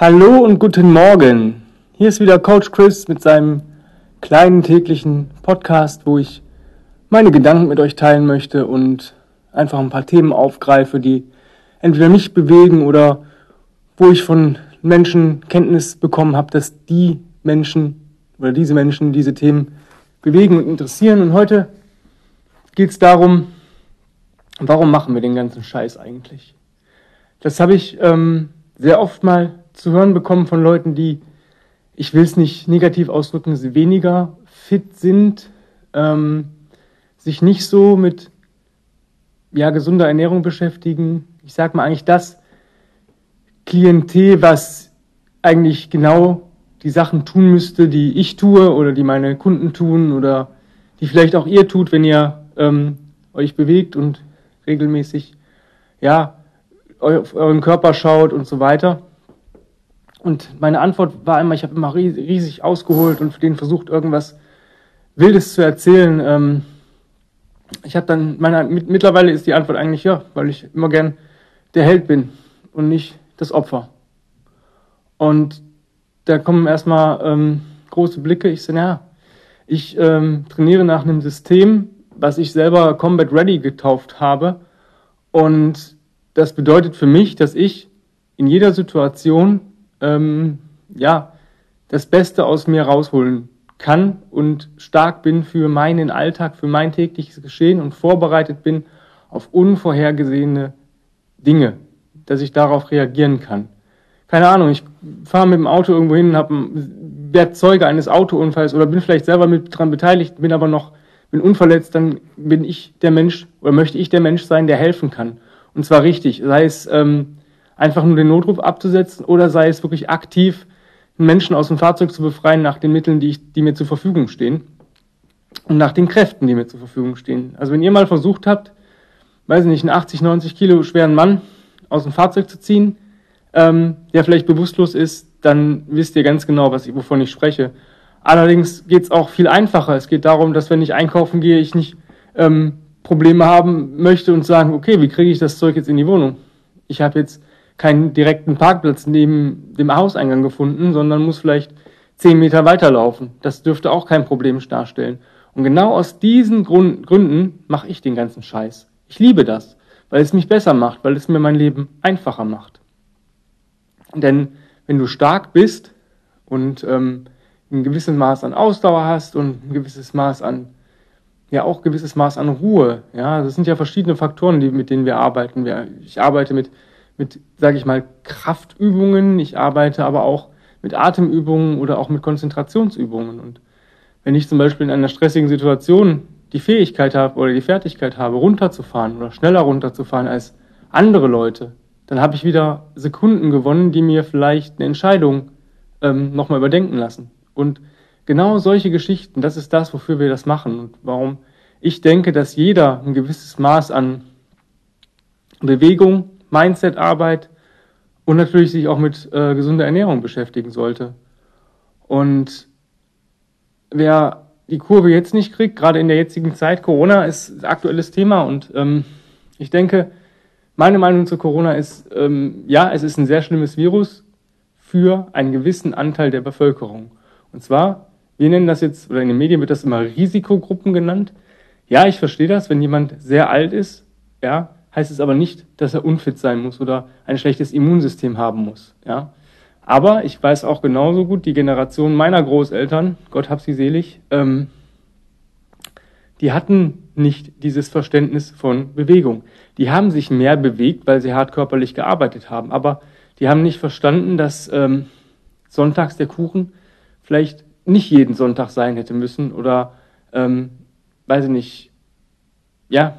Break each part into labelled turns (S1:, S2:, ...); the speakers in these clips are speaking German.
S1: Hallo und guten Morgen. Hier ist wieder Coach Chris mit seinem kleinen täglichen Podcast, wo ich meine Gedanken mit euch teilen möchte und einfach ein paar Themen aufgreife, die entweder mich bewegen oder wo ich von Menschen Kenntnis bekommen habe, dass die Menschen oder diese Menschen diese Themen bewegen und interessieren. Und heute geht es darum, warum machen wir den ganzen Scheiß eigentlich? Das habe ich ähm, sehr oft mal zu hören bekommen von Leuten, die, ich will es nicht negativ ausdrücken, weniger fit sind, ähm, sich nicht so mit ja, gesunder Ernährung beschäftigen. Ich sage mal eigentlich das Klientel, was eigentlich genau die Sachen tun müsste, die ich tue oder die meine Kunden tun oder die vielleicht auch ihr tut, wenn ihr ähm, euch bewegt und regelmäßig ja, auf euren Körper schaut und so weiter. Und meine Antwort war immer, ich habe immer riesig ausgeholt und für den versucht, irgendwas Wildes zu erzählen. Ähm, ich habe dann, meine, mittlerweile ist die Antwort eigentlich ja, weil ich immer gern der Held bin und nicht das Opfer. Und da kommen erstmal ähm, große Blicke. Ich sage, ja, ich ähm, trainiere nach einem System, was ich selber Combat Ready getauft habe. Und das bedeutet für mich, dass ich in jeder Situation ähm, ja, das Beste aus mir rausholen kann und stark bin für meinen Alltag, für mein tägliches Geschehen und vorbereitet bin auf unvorhergesehene Dinge, dass ich darauf reagieren kann. Keine Ahnung, ich fahre mit dem Auto irgendwo hin, werde Zeuge eines Autounfalls oder bin vielleicht selber mit dran beteiligt, bin aber noch bin unverletzt, dann bin ich der Mensch oder möchte ich der Mensch sein, der helfen kann. Und zwar richtig, sei es ähm, einfach nur den Notruf abzusetzen oder sei es wirklich aktiv, Menschen aus dem Fahrzeug zu befreien nach den Mitteln, die, ich, die mir zur Verfügung stehen und nach den Kräften, die mir zur Verfügung stehen. Also wenn ihr mal versucht habt, weiß ich nicht, einen 80, 90 Kilo schweren Mann aus dem Fahrzeug zu ziehen, ähm, der vielleicht bewusstlos ist, dann wisst ihr ganz genau, was ich, wovon ich spreche. Allerdings geht es auch viel einfacher. Es geht darum, dass wenn ich einkaufen gehe, ich nicht ähm, Probleme haben möchte und sagen, okay, wie kriege ich das Zeug jetzt in die Wohnung? Ich habe jetzt keinen direkten Parkplatz neben dem Hauseingang gefunden, sondern muss vielleicht zehn Meter weiterlaufen. Das dürfte auch kein Problem darstellen. Und genau aus diesen Grund, Gründen mache ich den ganzen Scheiß. Ich liebe das, weil es mich besser macht, weil es mir mein Leben einfacher macht. Denn wenn du stark bist und ähm, ein gewisses Maß an Ausdauer hast und ein gewisses Maß an ja auch gewisses Maß an Ruhe. Ja, das sind ja verschiedene Faktoren, die, mit denen wir arbeiten. Ich arbeite mit mit, sage ich mal, Kraftübungen. Ich arbeite aber auch mit Atemübungen oder auch mit Konzentrationsübungen. Und wenn ich zum Beispiel in einer stressigen Situation die Fähigkeit habe oder die Fertigkeit habe, runterzufahren oder schneller runterzufahren als andere Leute, dann habe ich wieder Sekunden gewonnen, die mir vielleicht eine Entscheidung ähm, nochmal überdenken lassen. Und genau solche Geschichten, das ist das, wofür wir das machen und warum ich denke, dass jeder ein gewisses Maß an Bewegung, Mindset-Arbeit und natürlich sich auch mit äh, gesunder Ernährung beschäftigen sollte. Und wer die Kurve jetzt nicht kriegt, gerade in der jetzigen Zeit, Corona ist aktuelles Thema und ähm, ich denke, meine Meinung zu Corona ist, ähm, ja, es ist ein sehr schlimmes Virus für einen gewissen Anteil der Bevölkerung. Und zwar, wir nennen das jetzt, oder in den Medien wird das immer Risikogruppen genannt. Ja, ich verstehe das, wenn jemand sehr alt ist, ja, heißt es aber nicht, dass er unfit sein muss oder ein schlechtes Immunsystem haben muss. Ja? Aber ich weiß auch genauso gut, die Generation meiner Großeltern, Gott hab sie selig, ähm, die hatten nicht dieses Verständnis von Bewegung. Die haben sich mehr bewegt, weil sie hart körperlich gearbeitet haben. Aber die haben nicht verstanden, dass ähm, sonntags der Kuchen vielleicht nicht jeden Sonntag sein hätte müssen oder, ähm, weiß ich nicht, ja,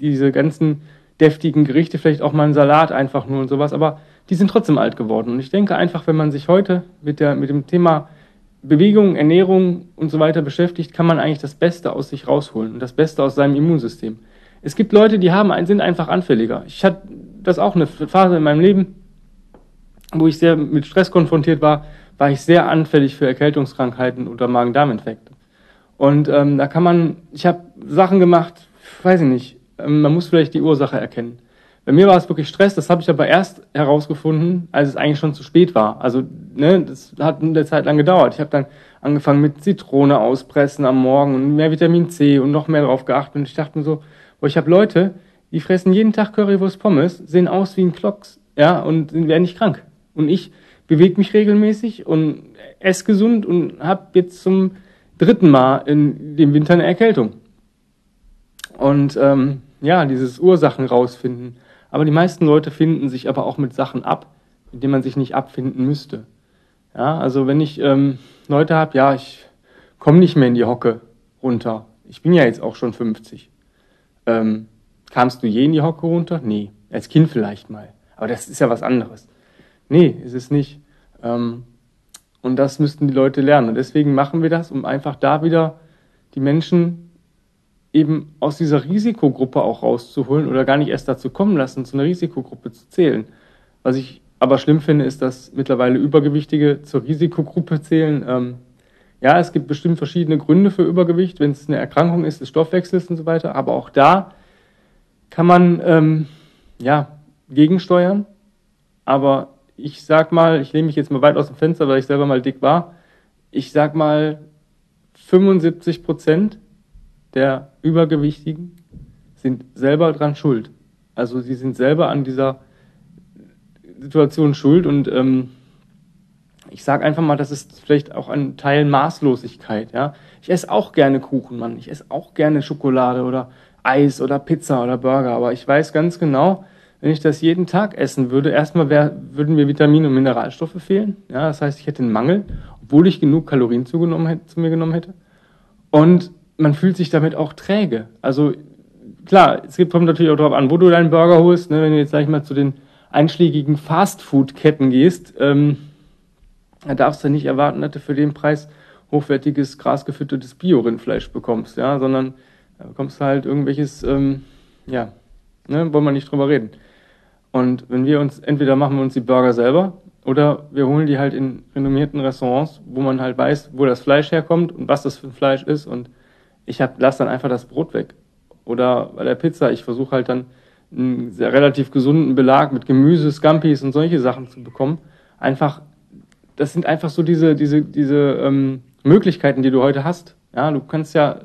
S1: diese ganzen deftigen Gerichte, vielleicht auch mal ein Salat einfach nur und sowas, aber die sind trotzdem alt geworden. Und ich denke einfach, wenn man sich heute mit, der, mit dem Thema Bewegung, Ernährung und so weiter beschäftigt, kann man eigentlich das Beste aus sich rausholen und das Beste aus seinem Immunsystem. Es gibt Leute, die haben, sind einfach anfälliger. Ich hatte das auch eine Phase in meinem Leben, wo ich sehr mit Stress konfrontiert war, war ich sehr anfällig für Erkältungskrankheiten oder Magen-Darm-Infekte. Und ähm, da kann man, ich habe Sachen gemacht, weiß ich nicht, man muss vielleicht die Ursache erkennen. Bei mir war es wirklich Stress, das habe ich aber erst herausgefunden, als es eigentlich schon zu spät war. Also, ne, das hat eine Zeit lang gedauert. Ich habe dann angefangen mit Zitrone auspressen am Morgen und mehr Vitamin C und noch mehr darauf geachtet. Und ich dachte mir so, boah, ich habe Leute, die fressen jeden Tag Currywurst Pommes, sehen aus wie ein Klocks, ja, und werden nicht krank. Und ich bewege mich regelmäßig und esse gesund und habe jetzt zum dritten Mal in dem Winter eine Erkältung. Und ähm, ja, dieses Ursachen rausfinden. Aber die meisten Leute finden sich aber auch mit Sachen ab, mit denen man sich nicht abfinden müsste. Ja, also wenn ich ähm, Leute habe, ja, ich komme nicht mehr in die Hocke runter. Ich bin ja jetzt auch schon 50. Ähm, kamst du je in die Hocke runter? Nee. Als Kind vielleicht mal. Aber das ist ja was anderes. Nee, ist es nicht. Ähm, und das müssten die Leute lernen. Und deswegen machen wir das, um einfach da wieder die Menschen eben aus dieser Risikogruppe auch rauszuholen oder gar nicht erst dazu kommen lassen, zu einer Risikogruppe zu zählen. Was ich aber schlimm finde, ist, dass mittlerweile Übergewichtige zur Risikogruppe zählen. Ähm, ja, es gibt bestimmt verschiedene Gründe für Übergewicht, wenn es eine Erkrankung ist des Stoffwechsels und so weiter. Aber auch da kann man ähm, ja gegensteuern. Aber ich sag mal, ich nehme mich jetzt mal weit aus dem Fenster, weil ich selber mal dick war. Ich sag mal, 75 Prozent der Übergewichtigen sind selber dran schuld. Also sie sind selber an dieser Situation schuld und ähm, ich sage einfach mal, das ist vielleicht auch ein Teil Maßlosigkeit. Ja, ich esse auch gerne Kuchen, Mann. Ich esse auch gerne Schokolade oder Eis oder Pizza oder Burger, aber ich weiß ganz genau, wenn ich das jeden Tag essen würde, erstmal wär, würden mir Vitamine und Mineralstoffe fehlen. Ja, das heißt, ich hätte einen Mangel, obwohl ich genug Kalorien zugenommen hätte, zu mir genommen hätte. Und man fühlt sich damit auch träge. Also klar, es kommt natürlich auch darauf an, wo du deinen Burger holst. Ne? Wenn du jetzt, sag ich mal, zu den einschlägigen Fastfood-Ketten gehst, ähm, da darfst du nicht erwarten, dass du für den Preis hochwertiges, grasgefüttertes Bio-Rindfleisch bekommst, ja, sondern da bekommst du halt irgendwelches, ähm, ja, ne, wollen wir nicht drüber reden. Und wenn wir uns, entweder machen wir uns die Burger selber oder wir holen die halt in renommierten Restaurants, wo man halt weiß, wo das Fleisch herkommt und was das für ein Fleisch ist. Und ich hab, lass dann einfach das Brot weg. Oder bei der Pizza, ich versuche halt dann einen sehr relativ gesunden Belag mit Gemüse, Scampis und solche Sachen zu bekommen. Einfach, das sind einfach so diese, diese, diese ähm, Möglichkeiten, die du heute hast. Ja, du kannst ja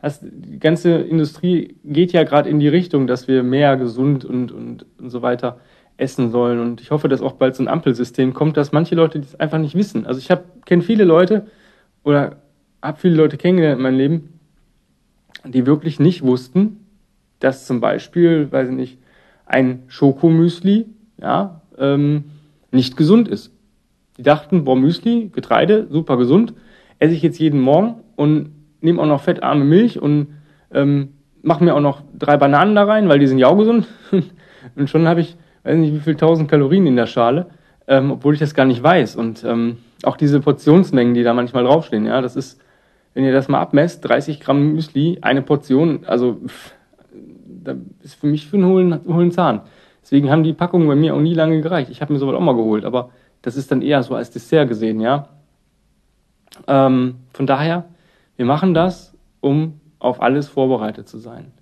S1: also die ganze Industrie geht ja gerade in die Richtung, dass wir mehr gesund und, und, und so weiter essen sollen. Und ich hoffe, dass auch bald so ein Ampelsystem kommt, dass manche Leute das einfach nicht wissen. Also ich kenne viele Leute oder habe viele Leute kennengelernt in meinem Leben, die wirklich nicht wussten, dass zum Beispiel, weiß ich nicht, ein Schokomüsli ja, ähm, nicht gesund ist. Die dachten, boah, Müsli, Getreide, super gesund, esse ich jetzt jeden Morgen und nehme auch noch fettarme Milch und ähm, mache mir auch noch drei Bananen da rein, weil die sind ja auch gesund. und schon habe ich, weiß nicht, wie viel tausend Kalorien in der Schale, ähm, obwohl ich das gar nicht weiß. Und ähm, auch diese Portionsmengen, die da manchmal draufstehen, ja, das ist, wenn ihr das mal abmesst, 30 Gramm Müsli, eine Portion, also pff, da ist für mich für einen hohlen, hohlen Zahn. Deswegen haben die Packungen bei mir auch nie lange gereicht. Ich habe mir sowas auch mal geholt, aber das ist dann eher so als Dessert gesehen, ja. Ähm, von daher, wir machen das, um auf alles vorbereitet zu sein,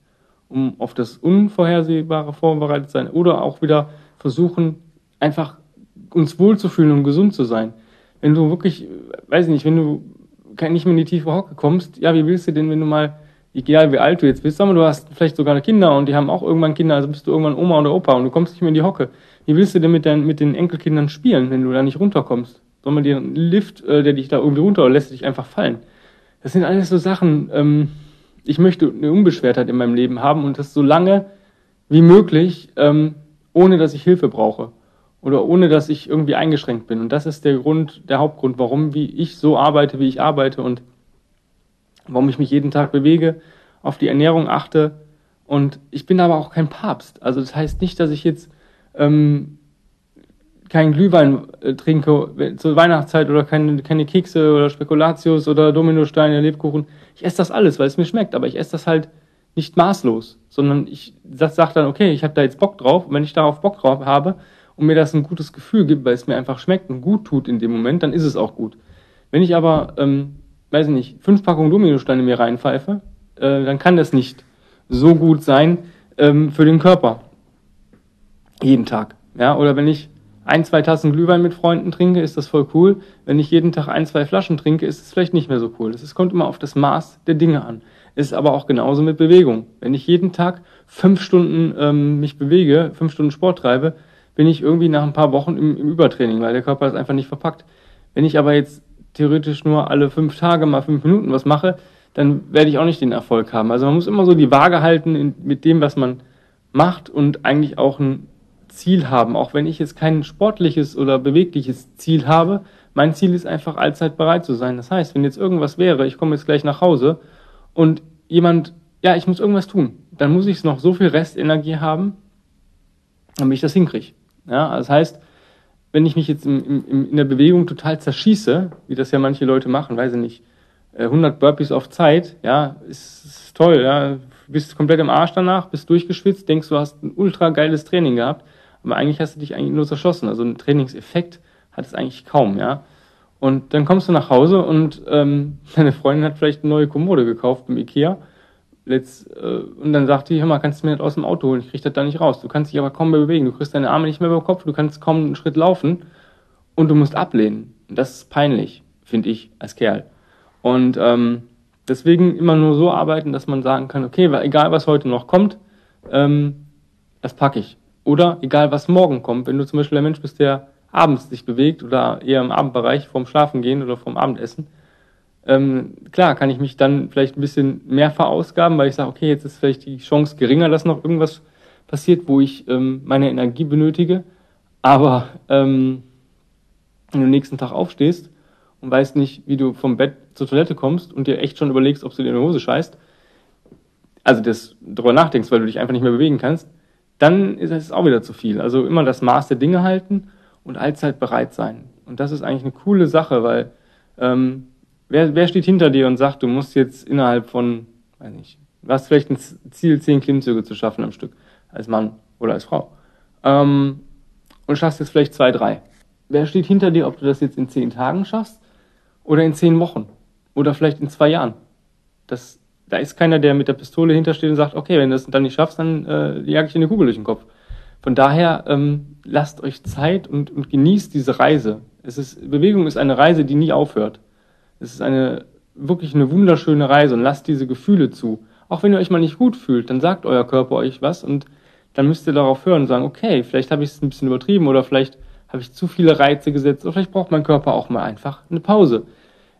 S1: um auf das Unvorhersehbare vorbereitet zu sein oder auch wieder versuchen, einfach uns wohlzufühlen und gesund zu sein. Wenn du wirklich, weiß ich nicht, wenn du nicht mehr in die tiefe Hocke kommst, ja, wie willst du denn, wenn du mal, egal wie alt du jetzt bist, wir, du hast vielleicht sogar Kinder und die haben auch irgendwann Kinder, also bist du irgendwann Oma oder Opa und du kommst nicht mehr in die Hocke. Wie willst du denn mit, deinen, mit den Enkelkindern spielen, wenn du da nicht runterkommst? Soll man dir einen Lift, äh, der dich da irgendwie runter oder lässt dich einfach fallen? Das sind alles so Sachen, ähm, ich möchte eine Unbeschwertheit in meinem Leben haben und das so lange wie möglich, ähm, ohne dass ich Hilfe brauche oder ohne dass ich irgendwie eingeschränkt bin. Und das ist der Grund, der Hauptgrund, warum wie ich so arbeite, wie ich arbeite und warum ich mich jeden Tag bewege, auf die Ernährung achte. Und ich bin aber auch kein Papst. Also das heißt nicht, dass ich jetzt ähm, keinen Glühwein äh, trinke zur Weihnachtszeit oder keine, keine Kekse oder Spekulatius oder Dominosteine, Lebkuchen. Ich esse das alles, weil es mir schmeckt, aber ich esse das halt nicht maßlos, sondern ich sage dann, okay, ich habe da jetzt Bock drauf und wenn ich darauf Bock drauf habe und mir das ein gutes Gefühl gibt, weil es mir einfach schmeckt und gut tut in dem Moment, dann ist es auch gut. Wenn ich aber, ähm, weiß ich nicht, fünf Packungen Dominosteine mir reinpfeife, äh, dann kann das nicht so gut sein ähm, für den Körper. Jeden Tag. Ja, oder wenn ich ein, zwei Tassen Glühwein mit Freunden trinke, ist das voll cool. Wenn ich jeden Tag ein, zwei Flaschen trinke, ist es vielleicht nicht mehr so cool. Es kommt immer auf das Maß der Dinge an. Ist aber auch genauso mit Bewegung. Wenn ich jeden Tag fünf Stunden ähm, mich bewege, fünf Stunden Sport treibe, bin ich irgendwie nach ein paar Wochen im, im Übertraining, weil der Körper ist einfach nicht verpackt. Wenn ich aber jetzt theoretisch nur alle fünf Tage mal fünf Minuten was mache, dann werde ich auch nicht den Erfolg haben. Also man muss immer so die Waage halten in, mit dem, was man macht und eigentlich auch ein Ziel haben, auch wenn ich jetzt kein sportliches oder bewegliches Ziel habe. Mein Ziel ist einfach allzeit bereit zu sein. Das heißt, wenn jetzt irgendwas wäre, ich komme jetzt gleich nach Hause und jemand, ja, ich muss irgendwas tun, dann muss ich noch so viel Restenergie haben, damit ich das hinkriege. Ja, das heißt, wenn ich mich jetzt im, im, in der Bewegung total zerschieße, wie das ja manche Leute machen, weiß ich nicht, 100 äh, Burpees auf Zeit, ja, ist, ist toll, ja, bist komplett im Arsch danach, bist durchgeschwitzt, denkst, du hast ein ultra geiles Training gehabt, aber eigentlich hast du dich eigentlich nur zerschossen. Also einen Trainingseffekt hat es eigentlich kaum, ja. Und dann kommst du nach Hause und ähm, deine Freundin hat vielleicht eine neue Kommode gekauft beim Ikea. Letzt, äh, und dann sagt die, hör mal, kannst du mir das aus dem Auto holen? Ich krieg das da nicht raus. Du kannst dich aber kaum mehr bewegen. Du kriegst deine Arme nicht mehr über den Kopf, du kannst kaum einen Schritt laufen und du musst ablehnen. Und das ist peinlich, finde ich, als Kerl. Und ähm, deswegen immer nur so arbeiten, dass man sagen kann, okay, egal was heute noch kommt, ähm, das packe ich. Oder egal, was morgen kommt, wenn du zum Beispiel der Mensch bist, der abends sich bewegt oder eher im Abendbereich vorm Schlafen gehen oder vorm Abendessen, ähm, klar kann ich mich dann vielleicht ein bisschen mehr verausgaben, weil ich sage, okay, jetzt ist vielleicht die Chance geringer, dass noch irgendwas passiert, wo ich ähm, meine Energie benötige. Aber ähm, wenn du am nächsten Tag aufstehst und weißt nicht, wie du vom Bett zur Toilette kommst und dir echt schon überlegst, ob du dir in die Hose scheißt, also das darüber nachdenkst, weil du dich einfach nicht mehr bewegen kannst, dann ist es auch wieder zu viel. Also immer das Maß der Dinge halten und allzeit bereit sein. Und das ist eigentlich eine coole Sache, weil ähm, wer, wer steht hinter dir und sagt, du musst jetzt innerhalb von, weiß nicht, du hast vielleicht ein Ziel, zehn Klimmzüge zu schaffen am Stück, als Mann oder als Frau. Ähm, und schaffst jetzt vielleicht zwei, drei. Wer steht hinter dir, ob du das jetzt in zehn Tagen schaffst oder in zehn Wochen oder vielleicht in zwei Jahren? Das da ist keiner, der mit der Pistole hintersteht und sagt, okay, wenn du das dann nicht schaffst, dann äh, jag ich dir eine Kugel durch den Kopf. Von daher ähm, lasst euch Zeit und, und genießt diese Reise. Es ist, Bewegung ist eine Reise, die nie aufhört. Es ist eine wirklich eine wunderschöne Reise und lasst diese Gefühle zu. Auch wenn ihr euch mal nicht gut fühlt, dann sagt euer Körper euch was und dann müsst ihr darauf hören und sagen, okay, vielleicht habe ich es ein bisschen übertrieben oder vielleicht habe ich zu viele Reize gesetzt oder vielleicht braucht mein Körper auch mal einfach eine Pause.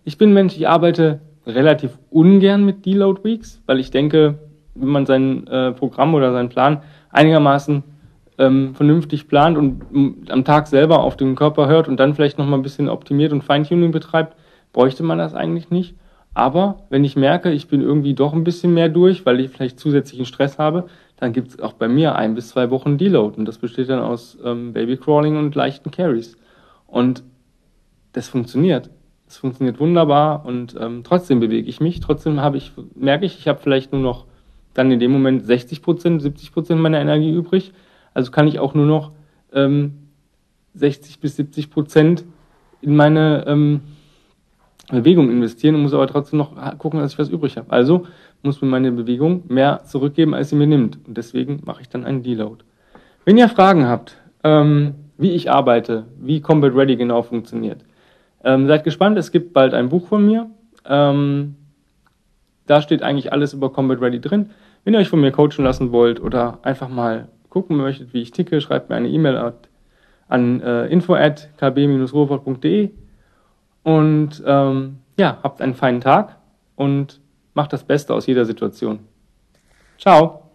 S1: Ich bin Mensch, ich arbeite relativ ungern mit Deload Weeks, weil ich denke, wenn man sein äh, Programm oder seinen Plan einigermaßen ähm, vernünftig plant und ähm, am Tag selber auf den Körper hört und dann vielleicht noch mal ein bisschen optimiert und Feintuning betreibt, bräuchte man das eigentlich nicht. Aber wenn ich merke, ich bin irgendwie doch ein bisschen mehr durch, weil ich vielleicht zusätzlichen Stress habe, dann gibt es auch bei mir ein bis zwei Wochen Deload. Und das besteht dann aus ähm, Babycrawling und leichten Carries. Und das funktioniert. Es funktioniert wunderbar und ähm, trotzdem bewege ich mich. Trotzdem habe ich, merke ich, ich habe vielleicht nur noch dann in dem Moment 60 Prozent, 70 Prozent meiner Energie übrig. Also kann ich auch nur noch ähm, 60 bis 70 Prozent in meine ähm, Bewegung investieren und muss aber trotzdem noch gucken, dass ich was übrig habe. Also muss mir meine Bewegung mehr zurückgeben, als sie mir nimmt. Und deswegen mache ich dann einen Deload. Wenn ihr Fragen habt, ähm, wie ich arbeite, wie Combat Ready genau funktioniert, ähm, seid gespannt, es gibt bald ein Buch von mir. Ähm, da steht eigentlich alles über Combat Ready drin. Wenn ihr euch von mir coachen lassen wollt oder einfach mal gucken möchtet, wie ich ticke, schreibt mir eine E-Mail an äh, info at kb-ruhrpott.de und ähm, ja, habt einen feinen Tag und macht das Beste aus jeder Situation. Ciao!